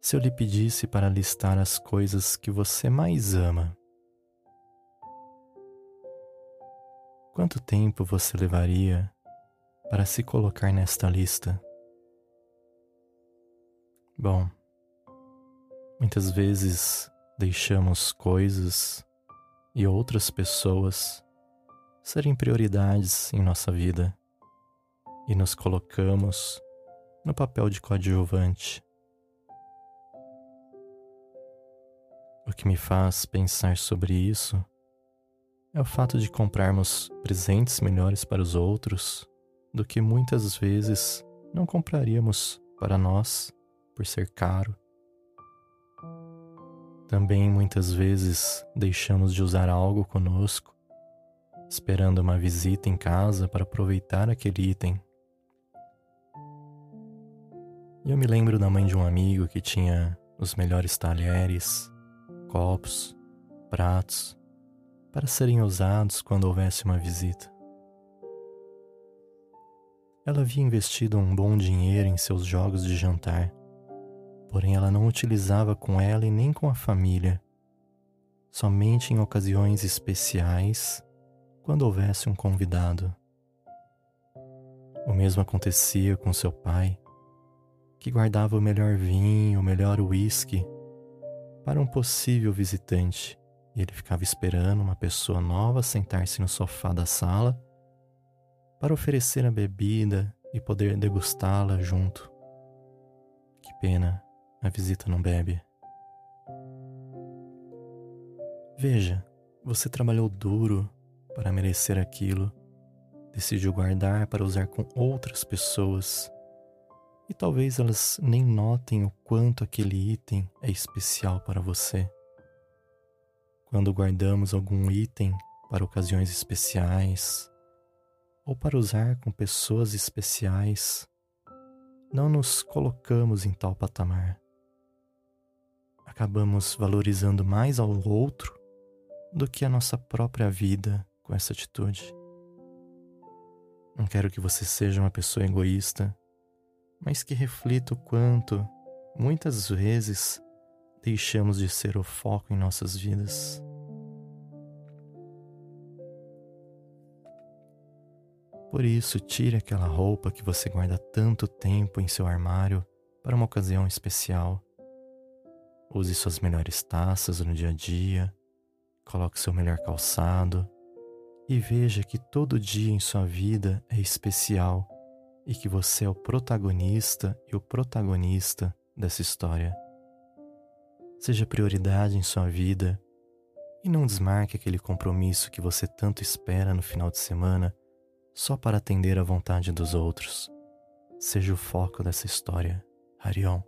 Se eu lhe pedisse para listar as coisas que você mais ama, quanto tempo você levaria para se colocar nesta lista? Bom, muitas vezes deixamos coisas e outras pessoas serem prioridades em nossa vida e nos colocamos no papel de coadjuvante. O que me faz pensar sobre isso é o fato de comprarmos presentes melhores para os outros do que muitas vezes não compraríamos para nós por ser caro. Também muitas vezes deixamos de usar algo conosco, esperando uma visita em casa para aproveitar aquele item. E eu me lembro da mãe de um amigo que tinha os melhores talheres, copos, pratos, para serem usados quando houvesse uma visita. Ela havia investido um bom dinheiro em seus jogos de jantar porém ela não utilizava com ela e nem com a família, somente em ocasiões especiais, quando houvesse um convidado. O mesmo acontecia com seu pai, que guardava o melhor vinho, o melhor uísque para um possível visitante, e ele ficava esperando uma pessoa nova sentar-se no sofá da sala para oferecer a bebida e poder degustá-la junto. Que pena a visita não bebe. Veja, você trabalhou duro para merecer aquilo, decidiu guardar para usar com outras pessoas e talvez elas nem notem o quanto aquele item é especial para você. Quando guardamos algum item para ocasiões especiais ou para usar com pessoas especiais, não nos colocamos em tal patamar acabamos valorizando mais ao outro do que a nossa própria vida com essa atitude. Não quero que você seja uma pessoa egoísta, mas que reflita o quanto, muitas vezes, deixamos de ser o foco em nossas vidas. Por isso, tire aquela roupa que você guarda tanto tempo em seu armário para uma ocasião especial Use suas melhores taças no dia a dia, coloque seu melhor calçado e veja que todo dia em sua vida é especial e que você é o protagonista e o protagonista dessa história. Seja prioridade em sua vida e não desmarque aquele compromisso que você tanto espera no final de semana só para atender à vontade dos outros. Seja o foco dessa história. Harion.